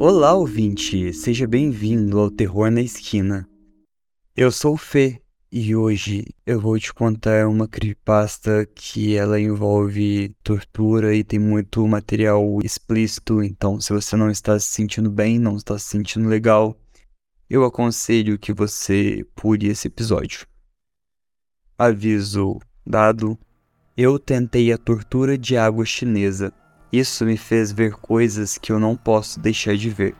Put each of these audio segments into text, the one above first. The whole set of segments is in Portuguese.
Olá, ouvinte! Seja bem-vindo ao Terror na Esquina. Eu sou o Fê e hoje eu vou te contar uma creepypasta que ela envolve tortura e tem muito material explícito, então se você não está se sentindo bem, não está se sentindo legal, eu aconselho que você pule esse episódio. Aviso dado, eu tentei a tortura de água chinesa. Isso me fez ver coisas que eu não posso deixar de ver.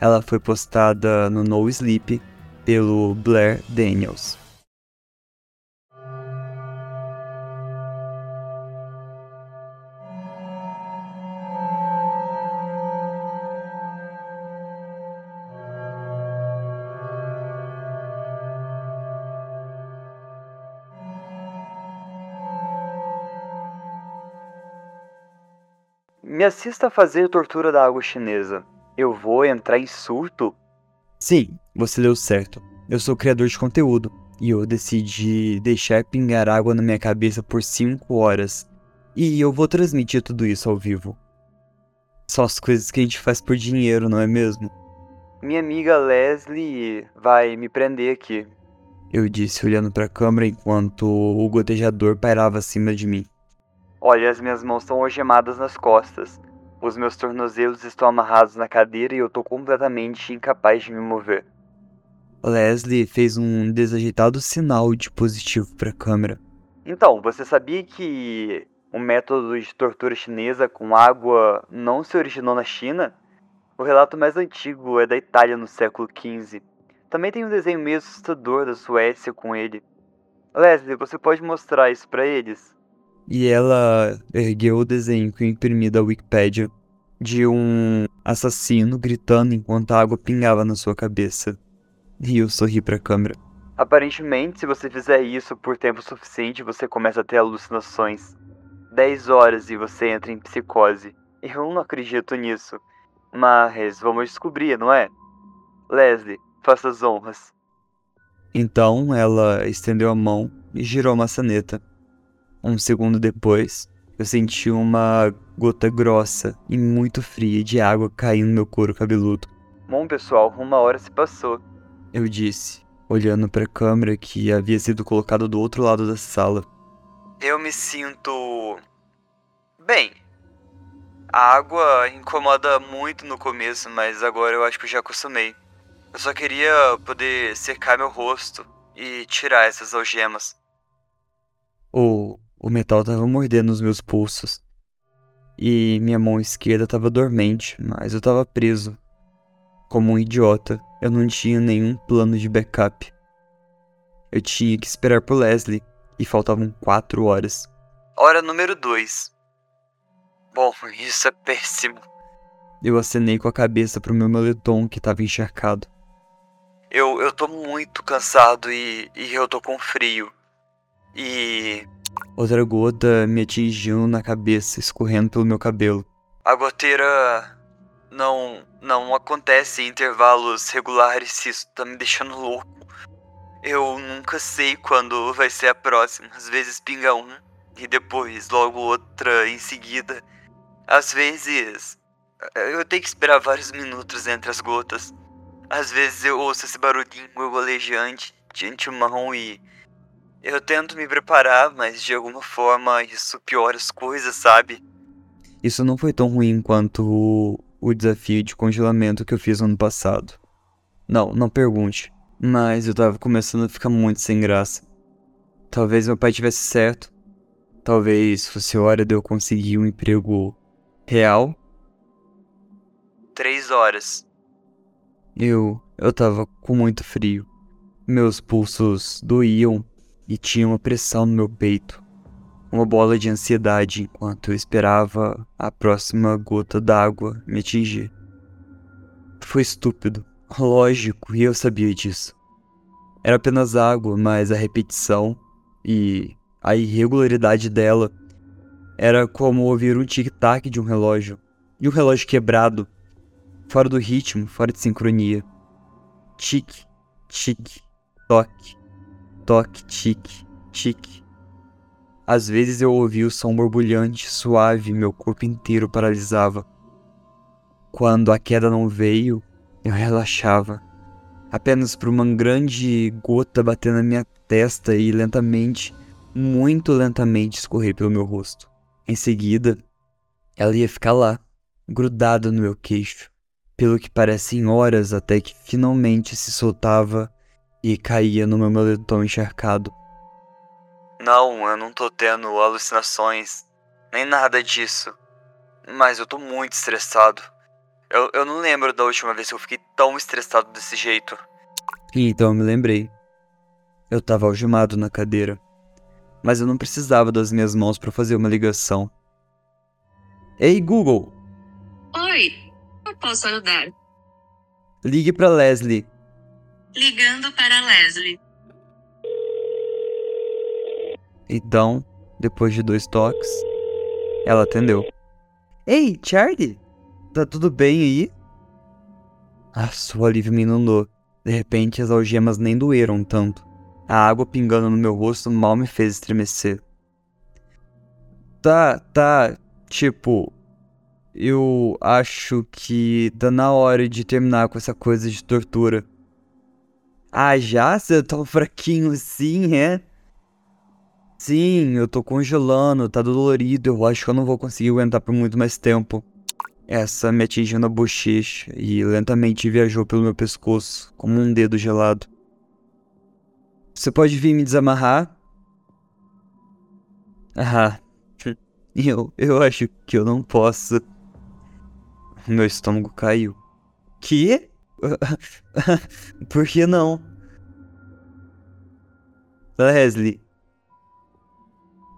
Ela foi postada no No Sleep pelo Blair Daniels. Me assista a fazer tortura da água chinesa. Eu vou entrar em surto? Sim, você deu certo. Eu sou criador de conteúdo e eu decidi deixar pingar água na minha cabeça por 5 horas. E eu vou transmitir tudo isso ao vivo. Só as coisas que a gente faz por dinheiro, não é mesmo? Minha amiga Leslie vai me prender aqui. Eu disse olhando para a câmera enquanto o gotejador pairava acima de mim. Olha, as minhas mãos estão algemadas nas costas. Os meus tornozelos estão amarrados na cadeira e eu tô completamente incapaz de me mover. Leslie fez um desajeitado sinal de positivo para a câmera. Então, você sabia que o método de tortura chinesa com água não se originou na China? O relato mais antigo é da Itália no século XV. Também tem um desenho meio assustador da Suécia com ele. Leslie, você pode mostrar isso para eles? E ela ergueu o desenho que eu imprimi da Wikipedia de um assassino gritando enquanto a água pingava na sua cabeça. E eu sorri para a câmera. Aparentemente, se você fizer isso por tempo suficiente, você começa a ter alucinações. 10 horas e você entra em psicose. Eu não acredito nisso. Mas vamos descobrir, não é? Leslie, faça as honras. Então ela estendeu a mão e girou a maçaneta. Um segundo depois, eu senti uma gota grossa e muito fria de água caindo no meu couro cabeludo. Bom, pessoal, uma hora se passou. Eu disse, olhando para a câmera que havia sido colocada do outro lado da sala. Eu me sinto. Bem. A água incomoda muito no começo, mas agora eu acho que eu já acostumei. Eu só queria poder secar meu rosto e tirar essas algemas. O, o metal estava mordendo os meus pulsos. E minha mão esquerda estava dormente, mas eu estava preso. Como um idiota, eu não tinha nenhum plano de backup. Eu tinha que esperar por Leslie e faltavam quatro horas. Hora número 2. Bom, isso é péssimo. Eu acenei com a cabeça pro meu moletom que estava encharcado. Eu, eu tô muito cansado e, e eu tô com frio. E. Outra gota me atingiu na cabeça, escorrendo pelo meu cabelo. A goteira não não acontece em intervalos regulares isso tá me deixando louco. Eu nunca sei quando vai ser a próxima. Às vezes pinga um e depois logo outra em seguida. Às vezes eu tenho que esperar vários minutos entre as gotas. Às vezes eu ouço esse barulhinho golejante de antemão e eu tento me preparar, mas de alguma forma isso piora as coisas, sabe? Isso não foi tão ruim quanto o, o desafio de congelamento que eu fiz ano passado. Não, não pergunte. Mas eu tava começando a ficar muito sem graça. Talvez meu pai tivesse certo. Talvez fosse hora de eu conseguir um emprego real. Três horas. Eu. eu tava com muito frio. Meus pulsos doíam e tinha uma pressão no meu peito. Uma bola de ansiedade enquanto eu esperava a próxima gota d'água me atingir. Foi estúpido, lógico, e eu sabia disso. Era apenas água, mas a repetição e a irregularidade dela era como ouvir um tic-tac de um relógio, de um relógio quebrado, fora do ritmo, fora de sincronia. Tic, tic, toque, toque, tique, tique. Às vezes eu ouvia o som borbulhante, suave, meu corpo inteiro paralisava. Quando a queda não veio, eu relaxava. Apenas por uma grande gota bater na minha testa e lentamente, muito lentamente escorrer pelo meu rosto. Em seguida, ela ia ficar lá, grudada no meu queixo, pelo que parecem horas até que finalmente se soltava e caía no meu moletom encharcado. Não, eu não tô tendo alucinações, nem nada disso. Mas eu tô muito estressado. Eu, eu não lembro da última vez que eu fiquei tão estressado desse jeito. então eu me lembrei. Eu tava algemado na cadeira. Mas eu não precisava das minhas mãos para fazer uma ligação. Ei, Google! Oi, eu posso ajudar? Ligue para Leslie. Ligando para Leslie. Então, depois de dois toques, ela atendeu. Ei, Charlie! Tá tudo bem aí? A sua alívio me inundou. De repente, as algemas nem doeram tanto. A água pingando no meu rosto mal me fez estremecer. Tá, tá. Tipo, eu acho que tá na hora de terminar com essa coisa de tortura. Ah, já? Você tá fraquinho assim, é? Sim, eu tô congelando, tá dolorido, eu acho que eu não vou conseguir aguentar por muito mais tempo. Essa me atingiu na bochecha e lentamente viajou pelo meu pescoço, como um dedo gelado. Você pode vir me desamarrar? Ah, eu, eu acho que eu não posso. Meu estômago caiu. Que? Por que não? Leslie.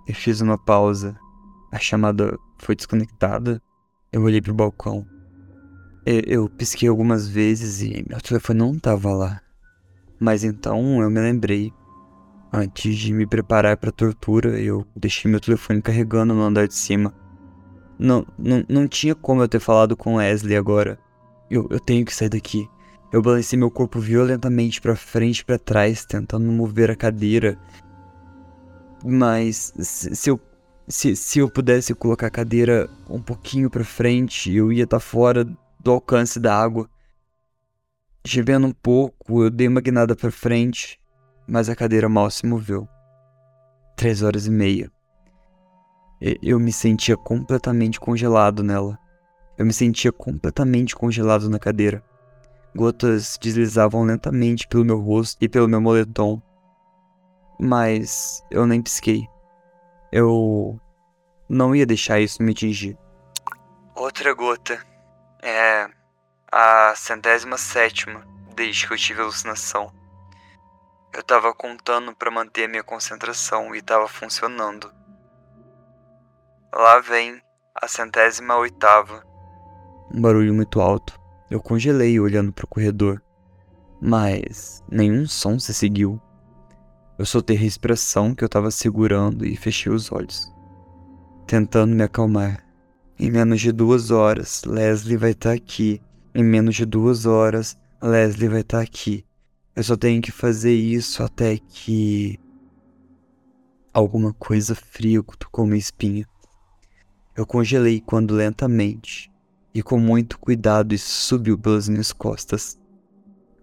Eu fiz uma pausa. A chamada foi desconectada. Eu olhei pro balcão. Eu, eu pisquei algumas vezes e meu telefone não tava lá. Mas então eu me lembrei. Antes de me preparar para a tortura, eu deixei meu telefone carregando no andar de cima. Não, não, não tinha como eu ter falado com Leslie agora. Eu, eu tenho que sair daqui. Eu balancei meu corpo violentamente para frente e para trás, tentando mover a cadeira. Mas se, eu se, se eu pudesse colocar a cadeira um pouquinho para frente, eu ia estar tá fora do alcance da água. Gemendo um pouco, eu dei uma guinada para frente, mas a cadeira mal se moveu. Três horas e meia. Eu me sentia completamente congelado nela. Eu me sentia completamente congelado na cadeira. Gotas deslizavam lentamente pelo meu rosto e pelo meu moletom. Mas eu nem pisquei. Eu não ia deixar isso me atingir. Outra gota. É a centésima sétima desde que eu tive alucinação. Eu tava contando para manter a minha concentração e tava funcionando. Lá vem a centésima oitava. Um barulho muito alto. Eu congelei olhando para o corredor, mas nenhum som se seguiu. Eu soltei a respiração que eu estava segurando e fechei os olhos, tentando me acalmar. Em menos de duas horas, Leslie vai estar tá aqui. Em menos de duas horas, Leslie vai estar tá aqui. Eu só tenho que fazer isso até que. Alguma coisa fria tocou minha espinha. Eu congelei quando lentamente e com muito cuidado isso subiu pelas minhas costas.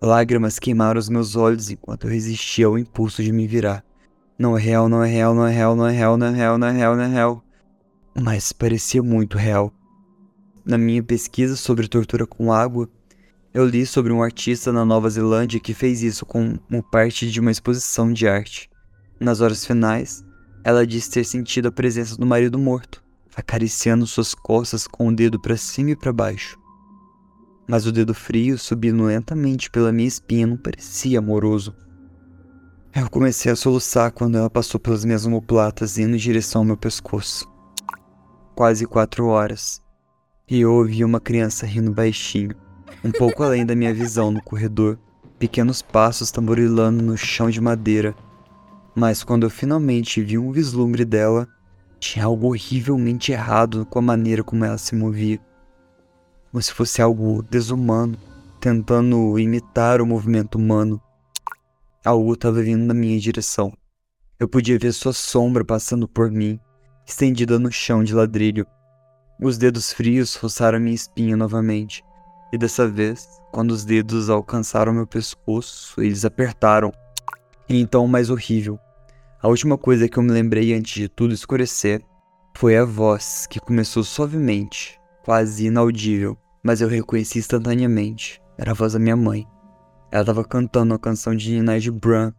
Lágrimas queimaram os meus olhos enquanto eu resistia ao impulso de me virar. Não é real, não é real, não é real, não é real, não é real, não é real, não é real. Mas parecia muito real. Na minha pesquisa sobre tortura com água, eu li sobre um artista na Nova Zelândia que fez isso como parte de uma exposição de arte. Nas horas finais, ela disse ter sentido a presença do marido morto, acariciando suas costas com o dedo para cima e para baixo mas o dedo frio subindo lentamente pela minha espinha não parecia amoroso. Eu comecei a soluçar quando ela passou pelas minhas omoplatas indo em direção ao meu pescoço. Quase quatro horas. E eu ouvi uma criança rindo baixinho, um pouco além da minha visão no corredor, pequenos passos tamborilando no chão de madeira. Mas quando eu finalmente vi um vislumbre dela, tinha algo horrivelmente errado com a maneira como ela se movia como se fosse algo desumano, tentando imitar o movimento humano. Algo estava vindo na minha direção. Eu podia ver sua sombra passando por mim, estendida no chão de ladrilho. Os dedos frios roçaram minha espinha novamente, e dessa vez, quando os dedos alcançaram meu pescoço, eles apertaram. E então o mais horrível. A última coisa que eu me lembrei antes de tudo escurecer foi a voz que começou suavemente, quase inaudível, mas eu reconheci instantaneamente. Era a voz da minha mãe. Ela estava cantando a canção de Nigel Brun,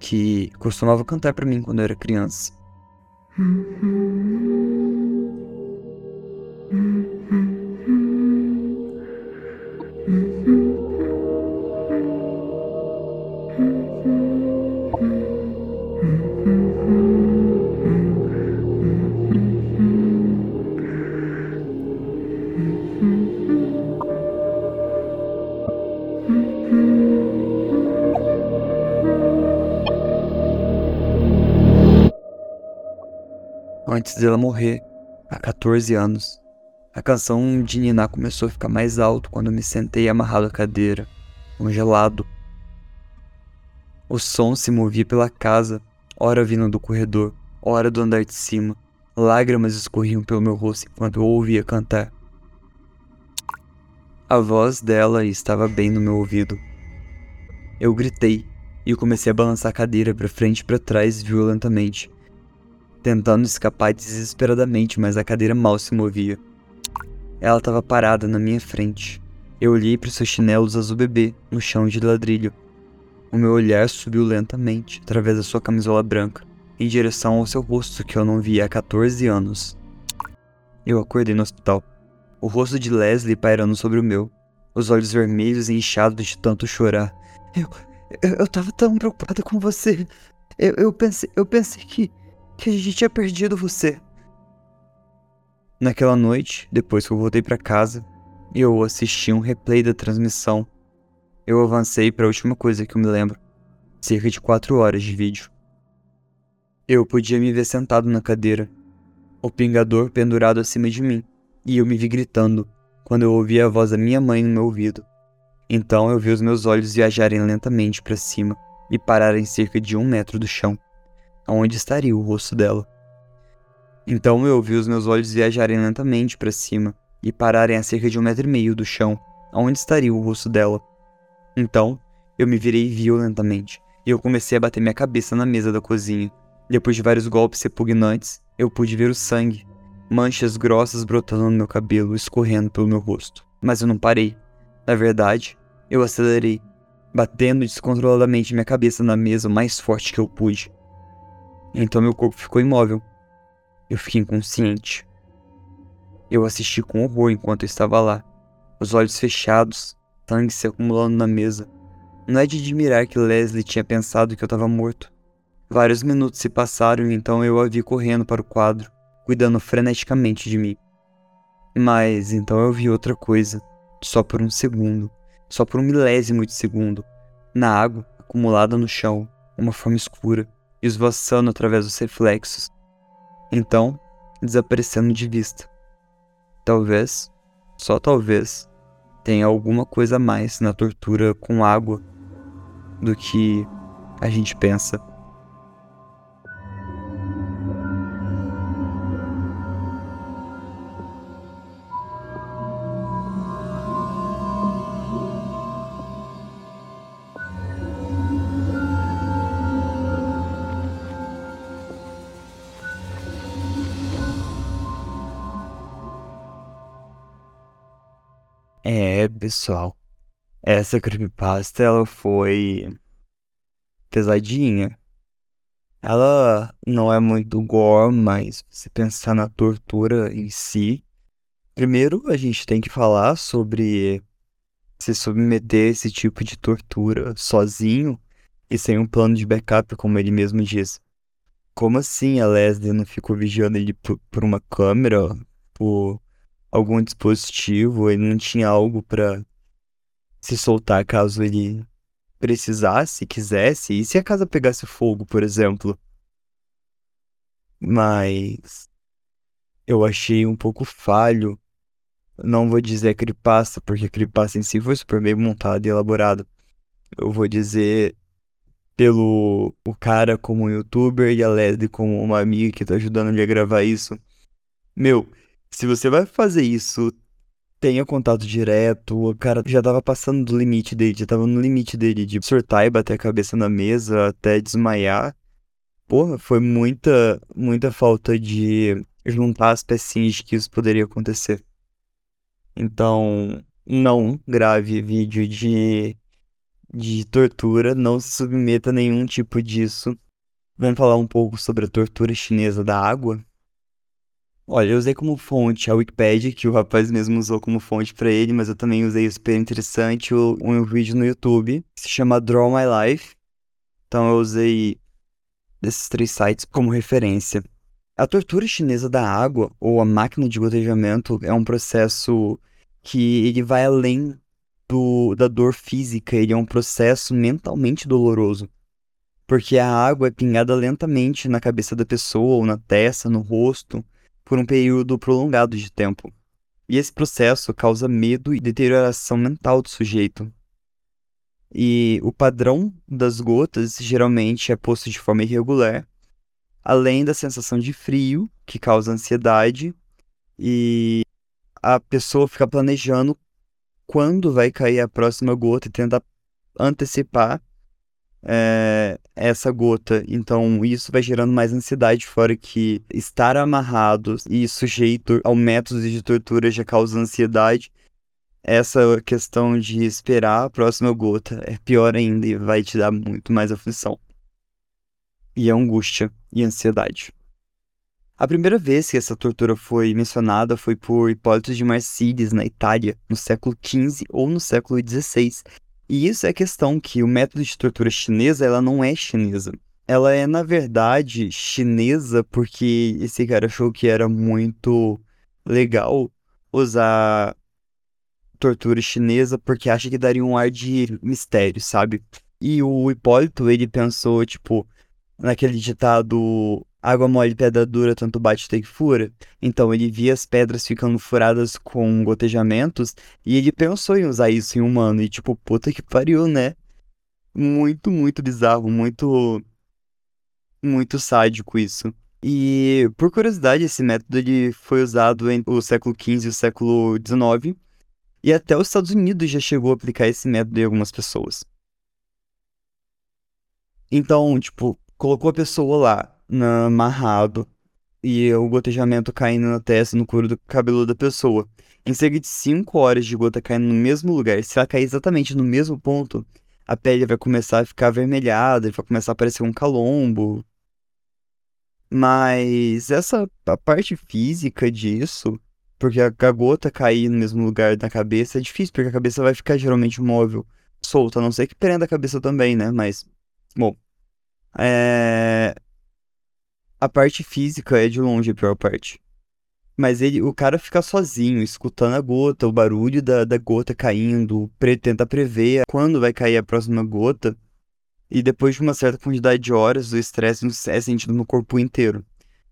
que costumava cantar para mim quando eu era criança. Antes dela morrer, há 14 anos, a canção de Nina começou a ficar mais alto quando me sentei amarrado à cadeira, congelado. O som se movia pela casa, ora vindo do corredor, ora do andar de cima. Lágrimas escorriam pelo meu rosto enquanto eu ouvia cantar. A voz dela estava bem no meu ouvido. Eu gritei e comecei a balançar a cadeira para frente e para trás violentamente, tentando escapar desesperadamente, mas a cadeira mal se movia. Ela estava parada na minha frente. Eu olhei para os seus chinelos azul bebê no chão de ladrilho. O meu olhar subiu lentamente através da sua camisola branca, em direção ao seu rosto que eu não via há 14 anos. Eu acordei no hospital. O rosto de Leslie pairando sobre o meu, os olhos vermelhos e inchados de tanto chorar. Eu, eu, eu tava tão preocupada com você. Eu, eu pensei, eu pensei que, que a gente tinha perdido você. Naquela noite, depois que eu voltei para casa, eu assisti um replay da transmissão. Eu avancei para a última coisa que eu me lembro, cerca de quatro horas de vídeo. Eu podia me ver sentado na cadeira, o pingador pendurado acima de mim, e eu me vi gritando quando eu ouvi a voz da minha mãe no meu ouvido. Então eu vi os meus olhos viajarem lentamente para cima e pararem cerca de um metro do chão, aonde estaria o rosto dela. Então eu ouvi os meus olhos viajarem lentamente para cima e pararem a cerca de um metro e meio do chão, aonde estaria o rosto dela. Então eu me virei violentamente e eu comecei a bater minha cabeça na mesa da cozinha. Depois de vários golpes repugnantes, eu pude ver o sangue, manchas grossas brotando no meu cabelo, escorrendo pelo meu rosto. Mas eu não parei. Na verdade, eu acelerei, batendo descontroladamente minha cabeça na mesa o mais forte que eu pude. Então meu corpo ficou imóvel, eu fiquei inconsciente. Eu assisti com horror enquanto eu estava lá, os olhos fechados, sangue se acumulando na mesa. Não é de admirar que Leslie tinha pensado que eu estava morto. Vários minutos se passaram e então eu a vi correndo para o quadro, cuidando freneticamente de mim. Mas então eu vi outra coisa, só por um segundo, só por um milésimo de segundo, na água acumulada no chão, uma forma escura, esvoaçando através dos reflexos, então desaparecendo de vista. Talvez, só talvez, tenha alguma coisa a mais na tortura com água do que a gente pensa. É, pessoal. Essa creepypasta, ela foi pesadinha. Ela não é muito gore, mas se pensar na tortura em si, primeiro a gente tem que falar sobre se submeter a esse tipo de tortura sozinho e sem um plano de backup, como ele mesmo diz. Como assim a Leslie não ficou vigiando ele por, por uma câmera, por algum dispositivo, ele não tinha algo para se soltar caso ele precisasse, quisesse, e se a casa pegasse fogo, por exemplo. Mas eu achei um pouco falho. Não vou dizer creepypasta, porque creepypasta em si foi super bem montado e elaborado. Eu vou dizer pelo o cara como um youtuber e a Leslie como uma amiga que tá ajudando ele a gravar isso. Meu, Se você vai fazer isso, tenha contato direto. O cara já tava passando do limite dele, já tava no limite dele de surtar e bater a cabeça na mesa até desmaiar. Porra, foi muita, muita falta de juntar as pecinhas de que isso poderia acontecer. Então, não grave vídeo de, de tortura, não se submeta a nenhum tipo disso. Vamos falar um pouco sobre a tortura chinesa da água. Olha, eu usei como fonte a Wikipedia, que o rapaz mesmo usou como fonte para ele, mas eu também usei super interessante um, vídeo no YouTube que se chama Draw My Life. Então eu usei desses três sites como referência. A tortura chinesa da água, ou a máquina de gotejamento, é um processo que ele vai além do, da dor física, ele é um processo mentalmente doloroso. Porque a água é pingada lentamente na cabeça da pessoa, ou na testa, no rosto, por um período prolongado de tempo. E esse processo causa medo e deterioração mental do sujeito. E o padrão das gotas geralmente é posto de forma irregular, além da sensação de frio, que causa ansiedade, e a pessoa fica planejando quando vai cair a próxima gota e tenta antecipar é, essa gota. Então, isso vai gerando mais ansiedade, fora que estar amarrado e sujeito ao método de tortura já causa ansiedade. Essa questão de esperar a próxima gota é pior ainda e vai te dar muito mais aflição. E angústia e ansiedade. A primeira vez que essa tortura foi mencionada foi por Hipólito de Marsilis, na Itália, no século XV ou no século XVI. E isso é a questão que o método de tortura chinesa, ela não é chinesa. Ela é, na verdade, chinesa porque esse cara achou que era muito legal usar tortura chinesa porque acha que daria um ar de mistério, sabe? E o Hipólito, ele pensou, tipo, naquele ditado Água mole, pedra dura, tanto bate até que fura. Então ele via as pedras ficando furadas com gotejamentos e ele pensou em usar isso em humano. E tipo, puta que pariu, né? Muito, muito bizarro, muito. Muito sádico isso. E, por curiosidade, esse método ele foi usado entre o século XV e o século XIX. E até os Estados Unidos já chegou a aplicar esse método em algumas pessoas. Então, tipo, colocou a pessoa lá, na, amarrado e o gotejamento caindo na testa, no couro do cabelo da pessoa. Em cerca de 5 horas de gota caindo no mesmo lugar, se ela cair exatamente no mesmo ponto, a pele vai começar a ficar avermelhada, vai começar a aparecer um calombo. Mas essa a parte física disso, porque a, gota cair no mesmo lugar da cabeça é difícil, porque a cabeça vai ficar geralmente móvel, solta, a não ser que prenda a cabeça também, né? Mas, bom, é a parte física é de longe a pior parte. Mas ele, o cara fica sozinho, escutando a gota, o barulho da, da gota caindo, pre, tenta prever quando vai cair a próxima gota. E depois de uma certa quantidade de horas, o estresse é sentido no corpo inteiro.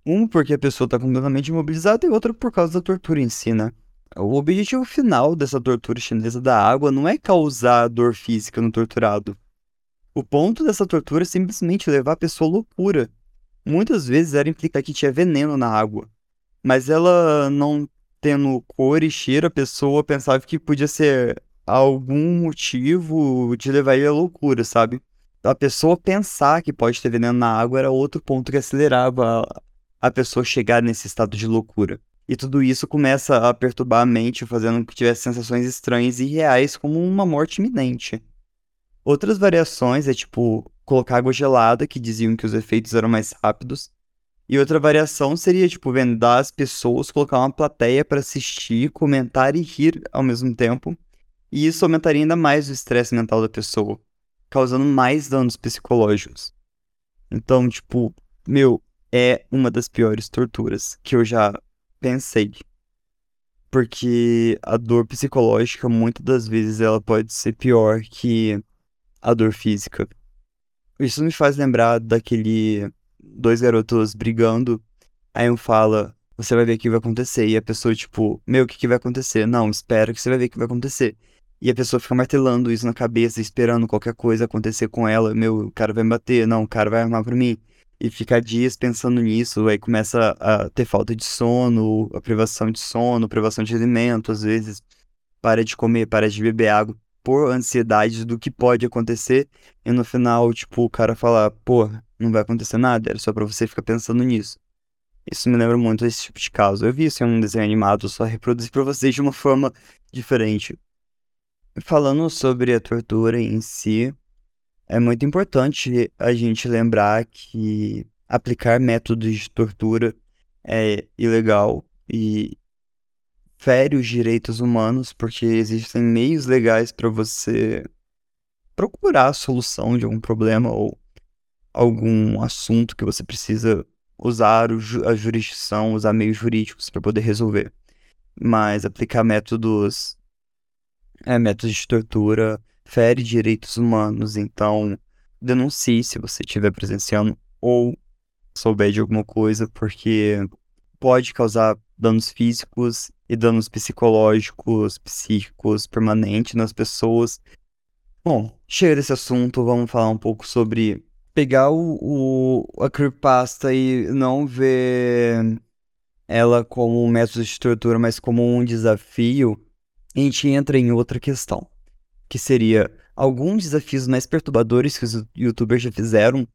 Um, porque a pessoa está completamente imobilizada, e outro por causa da tortura em si, né? O objetivo final dessa tortura chinesa da água não é causar dor física no torturado. O ponto dessa tortura é simplesmente levar a pessoa à loucura muitas vezes era implicar que tinha veneno na água. Mas ela não tendo cor e cheiro, a pessoa pensava que podia ser algum motivo de levar ele à loucura, sabe? A pessoa pensar que pode ter veneno na água era outro ponto que acelerava a pessoa chegar nesse estado de loucura. E tudo isso começa a perturbar a mente, fazendo que tivesse sensações estranhas e reais, como uma morte iminente. Outras variações é tipo colocar água gelada, que diziam que os efeitos eram mais rápidos. E outra variação seria, tipo, vendar as pessoas, colocar uma plateia para assistir, comentar e rir ao mesmo tempo. E isso aumentaria ainda mais o estresse mental da pessoa, causando mais danos psicológicos. Então, tipo, meu, é uma das piores torturas que eu já pensei. Porque a dor psicológica, muitas das vezes, ela pode ser pior que a dor física. Isso me faz lembrar daquele dois garotos brigando. Aí um fala, você vai ver o que vai acontecer. E a pessoa, tipo, meu, o que, que vai acontecer? Não, espera que você vai ver o que vai acontecer. E a pessoa fica martelando isso na cabeça, esperando qualquer coisa acontecer com ela. Meu, o cara vai me bater, não, o cara vai armar pra mim. e ficar dias pensando nisso, aí começa a ter falta de sono, a privação de sono, privação de alimento, às vezes para de comer, para de beber água por ansiedade do que pode acontecer e no final, tipo, o cara falar, pô, não vai acontecer nada, era só para você ficar pensando nisso. Isso me lembra muito esse tipo de caso. Eu vi isso em um desenho animado, só reproduzi para vocês de uma forma diferente. Falando sobre a tortura em si, é muito importante a gente lembrar que aplicar métodos de tortura é ilegal e fere os direitos humanos, porque existem meios legais para você procurar a solução de algum problema ou algum assunto que você precisa usar a jurisdição, usar meios jurídicos para poder resolver. Mas aplicar métodos, é, métodos de tortura fere direitos humanos, então denuncie se você estiver presenciando ou souber de alguma coisa, porque pode causar danos físicos e danos psicológicos, psíquicos permanentes nas pessoas. Bom, chega desse assunto, vamos falar um pouco sobre pegar o, o a creepypasta e não ver ela como um método de tortura, mas como um desafio, a gente entra em outra questão que seria alguns desafios mais perturbadores que os youtubers já fizeram.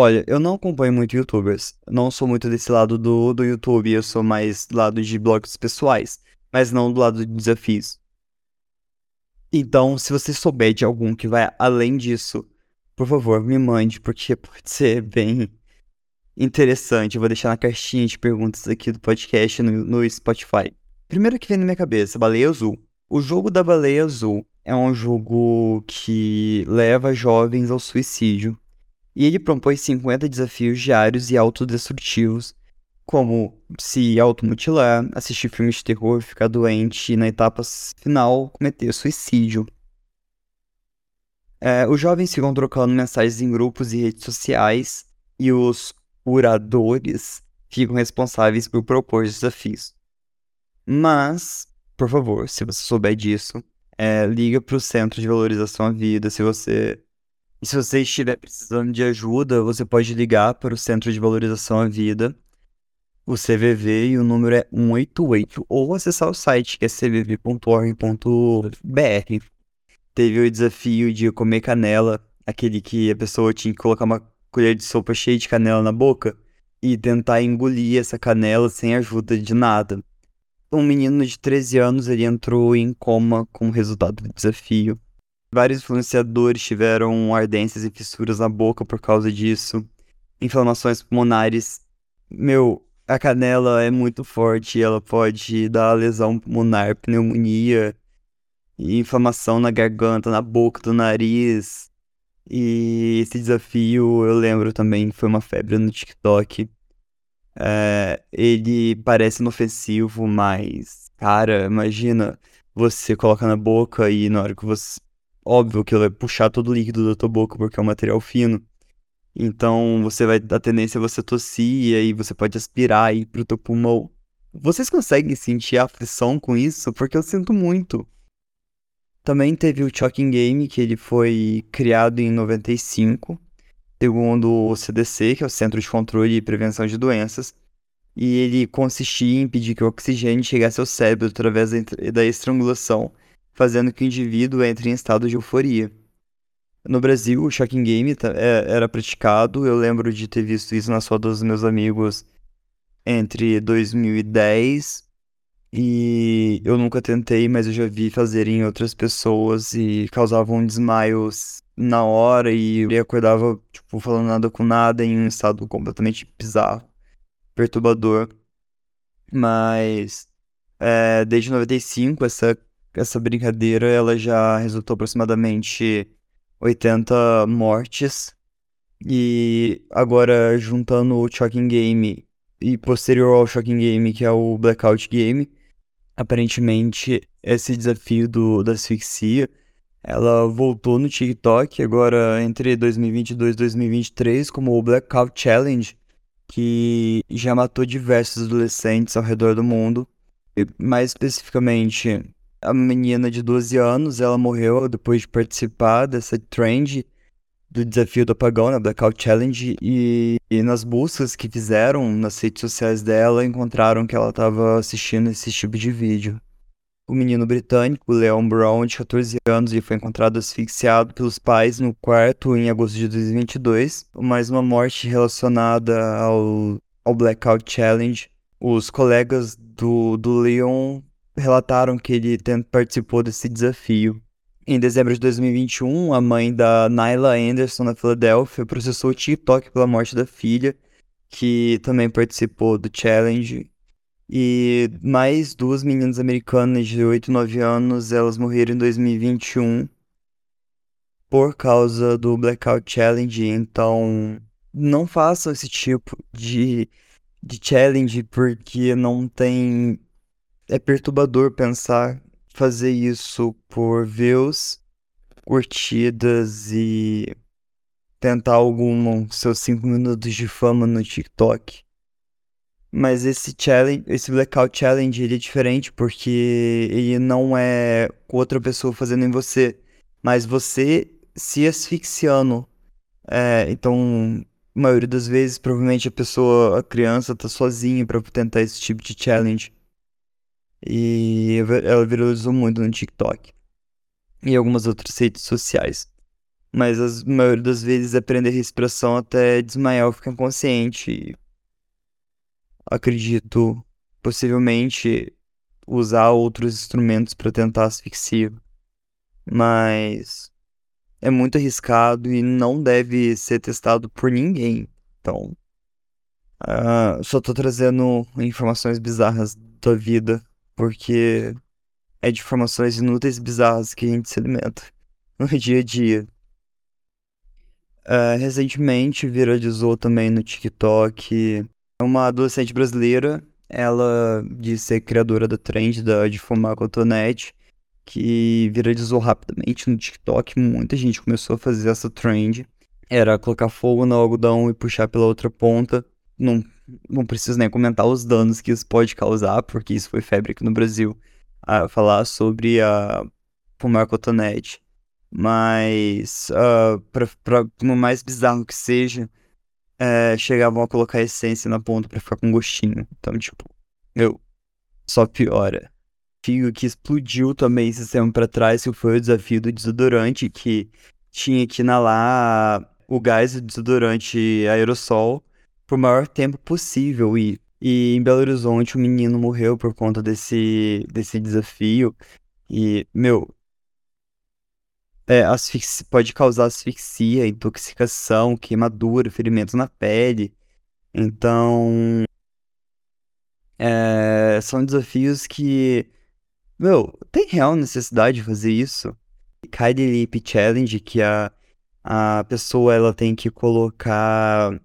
Olha, eu não acompanho muito youtubers, não sou muito desse lado do, do YouTube, eu sou mais do lado de blogs pessoais, mas não do lado de desafios. Então, se você souber de algum que vai além disso, por favor, me mande, porque pode ser bem interessante. Eu vou deixar na caixinha de perguntas aqui do podcast no, no Spotify. Primeiro que vem na minha cabeça, baleia azul. O jogo da baleia azul é um jogo que leva jovens ao suicídio e ele propõe 50 desafios diários e autodestrutivos, como se automutilar, assistir filmes de terror, ficar doente e na etapa final cometer suicídio. É, os jovens ficam trocando mensagens em grupos e redes sociais e os curadores ficam responsáveis por propor desafios. Mas por favor, se você souber disso, é, liga para o Centro de Valorização à Vida. Se você, se você estiver precisando de ajuda, você pode ligar para o Centro de Valorização à Vida, o CVV, e o número é 188, ou acessar o site que é cvv.org.br. Teve o desafio de comer canela, aquele que a pessoa tinha que colocar uma colher de sopa cheia de canela na boca e tentar engolir essa canela sem ajuda de nada um menino de 13 anos ele entrou em coma como resultado do desafio. Vários influenciadores tiveram ardências e fissuras na boca por causa disso. Inflamações pulmonares. Meu, a canela é muito forte, ela pode dar lesão pulmonar, pneumonia, inflamação na garganta, na boca, do nariz. E esse desafio, eu lembro também, foi uma febre no TikTok. É, ele parece inofensivo, mas, cara, imagina você colocar na boca e na hora que você. Óbvio que vai puxar todo o líquido da tua boca porque é um material fino. Então você vai dar tendência a você tossir e aí você pode aspirar e ir pro teu pulmão. Vocês conseguem sentir a aflição com isso? Porque eu sinto muito. Também teve o Choking Game, que ele foi criado em 95 segundo o CDC, que é o Centro de Controle e Prevenção de Doenças, e ele consistia em impedir que o oxigênio chegasse ao cérebro através da estrangulação, fazendo que o indivíduo entre em estado de euforia. No Brasil, o shocking game é, era praticado, eu lembro de ter visto isso nas fotos dos meus amigos entre 2010 e eu nunca tentei, mas eu já vi fazerem outras pessoas e causavam desmaios na hora e ele acordava, tipo, falando nada com nada em um estado completamente bizarro, perturbador. Mas é, desde 95 essa, essa brincadeira ela já resultou aproximadamente 80 mortes. E agora juntando o Shocking Game e posterior ao Shocking Game, que é o Blackout Game, aparentemente esse desafio do, da asfixia ela voltou no TikTok agora entre 2022 e 2023 como o Blackout Challenge, que já matou diversos adolescentes ao redor do mundo. E, mais especificamente, a menina de 12 anos, ela morreu depois de participar dessa trend do desafio do apagão, né, Blackout Challenge, e, e, nas buscas que fizeram nas redes sociais dela, encontraram que ela estava assistindo esse tipo de vídeo. O menino britânico, Leon Brown, de 14 anos, foi encontrado asfixiado pelos pais no quarto em agosto de 2022, mais uma morte relacionada ao, ao Blackout Challenge. Os colegas do, do Leon relataram que ele participou desse desafio. Em dezembro de 2021, a mãe da Nyla Anderson, na Filadélfia, processou o TikTok pela morte da filha, que também participou do challenge. E mais duas meninas americanas de 8 e 9 anos, elas morreram em 2021 por causa do Blackout Challenge. Então, não façam esse tipo de, de challenge porque não tem. É perturbador pensar fazer isso por views, curtidas e tentar algum seus 5 minutos de fama no TikTok. Mas esse challenge, esse blackout challenge, ele é diferente porque ele não é outra pessoa fazendo em você, mas você se asfixiando. É, então, a maioria das vezes, provavelmente a pessoa, a criança, tá sozinha para tentar esse tipo de challenge. E ela viralizou muito no TikTok e algumas outras redes sociais. Mas a maioria das vezes é prender respiração até desmaiar ou ficar inconsciente. Acredito, possivelmente, usar outros instrumentos para tentar asfixia. Mas é muito arriscado e não deve ser testado por ninguém. Então, uh, só tô trazendo informações bizarras da vida porque é de informações inúteis e bizarras que a gente se alimenta no dia a dia. Uh, recentemente viralizou também no TikTok uma adolescente brasileira, ela de ser criadora da trend da, de fumar cotonete, que viralizou rapidamente no TikTok, muita gente começou a fazer essa trend. Era colocar fogo no algodão e puxar pela outra ponta. Não não preciso nem comentar os danos que isso pode causar, porque isso foi febre aqui no Brasil, a falar sobre a fumar cotonete. Mas, uh, pra, pra, mais bizarro que seja, é, chegavam a colocar essência na ponta para ficar com gostinho. Então, tipo, meu, só piora. Fio que explodiu também esse tempo pra trás, que foi o desafio do desodorante, que tinha que inalar o gás do desodorante aerossol por maior tempo possível. E, e em Belo Horizonte, o menino morreu por conta desse, desse desafio. E, meu, é, asfixia, pode causar asfixia, intoxicação, queimadura, ferimentos na pele. Então, é, são desafios que, meu, tem real necessidade de fazer isso. Kylie Lip Challenge, que a, a pessoa ela tem que colocar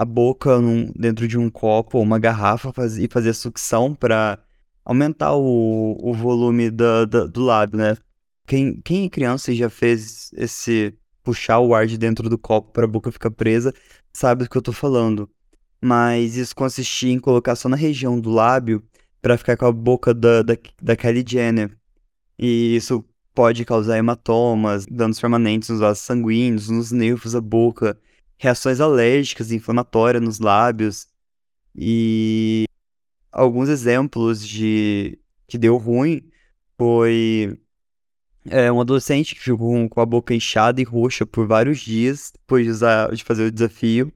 a boca num, dentro de um copo ou uma garrafa faz, e fazer sucção para aumentar o, o volume da, da, do lábio, né? Quem, quem é criança e já fez esse puxar o ar de dentro do copo para a boca ficar presa, sabe do que eu tô falando. Mas isso consistia em colocar só na região do lábio para ficar com a boca da, da, da Kylie Jenner. E isso pode causar hematomas, danos permanentes nos vasos sanguíneos, nos nervos da boca reações alérgicas inflamatórias nos lábios e alguns exemplos de que deu ruim foi é, um adolescente que ficou com a boca inchada e roxa por vários dias depois de, usar, de fazer o desafio.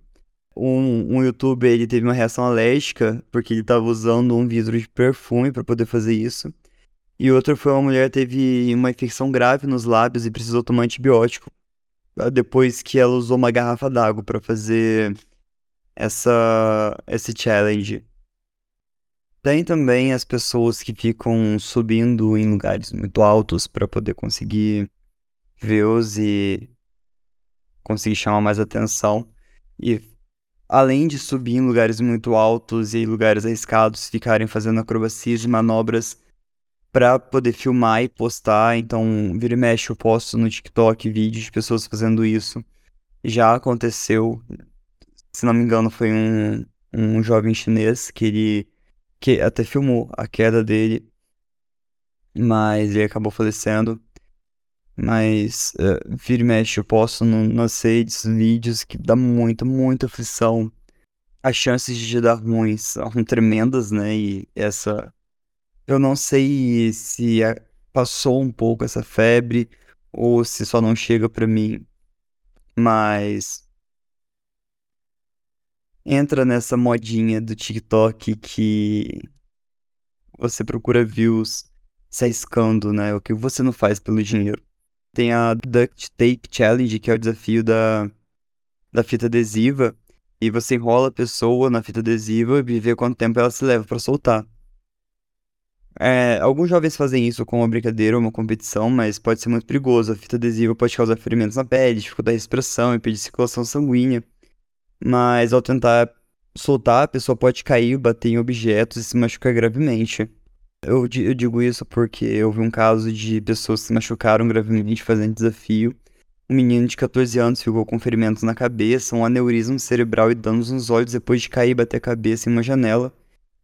Um, um youtuber ele teve uma reação alérgica porque ele estava usando um vidro de perfume para poder fazer isso. E outro foi uma mulher que teve uma infecção grave nos lábios e precisou tomar antibiótico depois que ela usou uma garrafa d'água para fazer essa esse challenge. Tem também as pessoas que ficam subindo em lugares muito altos para poder conseguir views e conseguir chamar mais atenção. E além de subir em lugares muito altos e lugares arriscados, ficarem fazendo acrobacias e manobras para poder filmar e postar. Então, vira e mexe, eu posto no TikTok vídeos de pessoas fazendo isso. Já aconteceu, se não me engano, foi um, um jovem chinês que ele que até filmou a queda dele, mas ele acabou falecendo. Mas uh, vira e mexe, eu posto no, nas redes vídeos que dá muita, muita aflição. As chances de dar ruins são tremendas, né? E essa. Eu não sei se passou um pouco essa febre ou se só não chega pra mim. Mas. Entra nessa modinha do TikTok que você procura views se arriscando, né? O que você não faz pelo dinheiro. Tem a Duct Tape Challenge, que é o desafio da, da fita adesiva. E você enrola a pessoa na fita adesiva e vê quanto tempo ela se leva para soltar. É, alguns jovens fazem isso com uma brincadeira ou uma competição, mas pode ser muito perigoso. A fita adesiva pode causar ferimentos na pele, dificultar a respiração, impedir circulação sanguínea. Mas ao tentar soltar, a pessoa pode cair, bater em objetos e se machucar gravemente. Eu, eu digo isso porque vi um caso de pessoas que se machucaram gravemente fazendo desafio. Um menino de 14 anos ficou com ferimentos na cabeça, um aneurisma cerebral e danos nos olhos depois de cair e bater a cabeça em uma janela,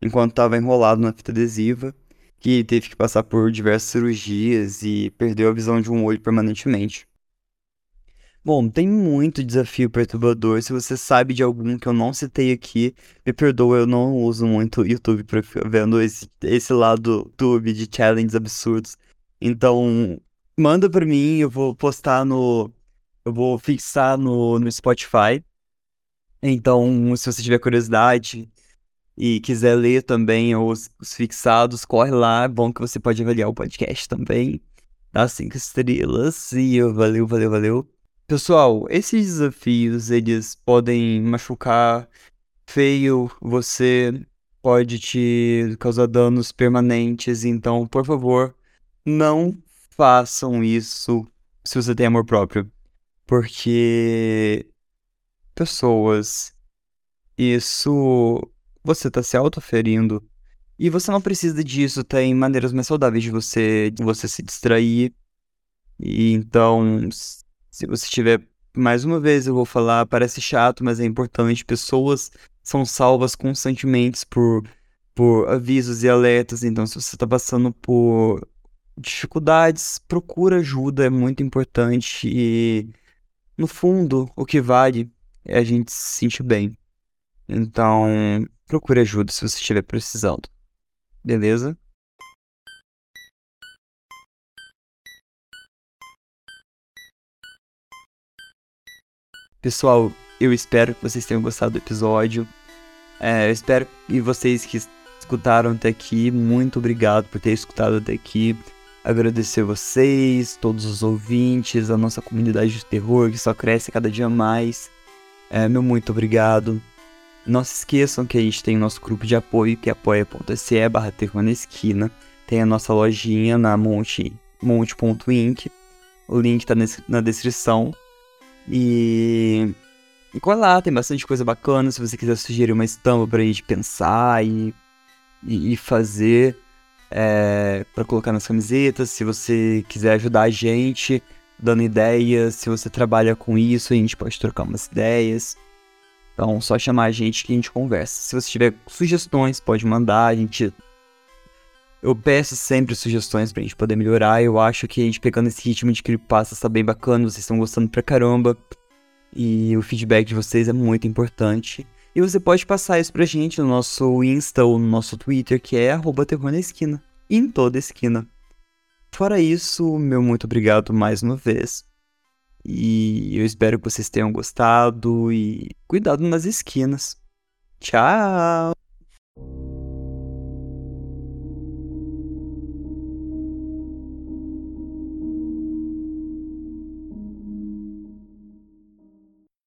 enquanto estava enrolado na fita adesiva, que teve que passar por diversas cirurgias e perdeu a visão de um olho permanentemente. Bom, tem muito desafio perturbador. Se você sabe de algum que eu não citei aqui, me perdoa, eu não uso muito YouTube pra ficar vendo esse, esse lado YouTube de challenges absurdos. Então, manda pra mim, eu vou postar no. Eu vou fixar no, no Spotify. Então, se você tiver curiosidade e quiser ler também os, os fixados, corre lá. É bom que você pode avaliar o podcast também. Dá cinco estrelas. E valeu, valeu, valeu. Pessoal, esses desafios, eles podem machucar feio você, pode te causar danos permanentes, então, por favor, não façam isso se você tem amor próprio. Porque pessoas, isso você está se autoferindo e você não precisa disso, tem maneiras mais saudáveis de você, de você se distrair. E então, se você tiver, mais uma vez eu vou falar, parece chato, mas é importante. Pessoas são salvas constantemente por, por avisos e alertas. Então, se você está passando por dificuldades, procura ajuda, é muito importante. E, no fundo, o que vale é a gente se sentir bem. Então, procure ajuda se você estiver precisando. Beleza? Pessoal, eu espero que vocês tenham gostado do episódio. É, eu espero que vocês que escutaram até aqui, muito obrigado por ter escutado até aqui. Agradecer vocês, todos os ouvintes, a nossa comunidade de terror que só cresce cada dia mais. É, meu muito obrigado. Não se esqueçam que a gente tem o nosso grupo de apoio, que é apoia.se barra esquina. Tem a nossa lojinha na Monte, monte.inc. O link tá na descrição. E. E cola lá, tem bastante coisa bacana. Se você quiser sugerir uma estampa pra gente pensar e, e, e fazer é, para colocar nas camisetas. Se você quiser ajudar a gente dando ideias, se você trabalha com isso, a gente pode trocar umas ideias. Então, só chamar a gente que a gente conversa. Se você tiver sugestões, pode mandar. A gente eu peço sempre sugestões pra gente poder melhorar. Eu acho que a gente pegando esse ritmo de creepypasta tá bem bacana, vocês estão gostando pra caramba. E o feedback de vocês é muito importante. E você pode passar isso pra gente no nosso Insta ou no nosso Twitter, que é arroba terror na esquina. Em toda esquina. Fora isso, meu muito obrigado mais uma vez. E eu espero que vocês tenham gostado e cuidado nas esquinas. Tchau!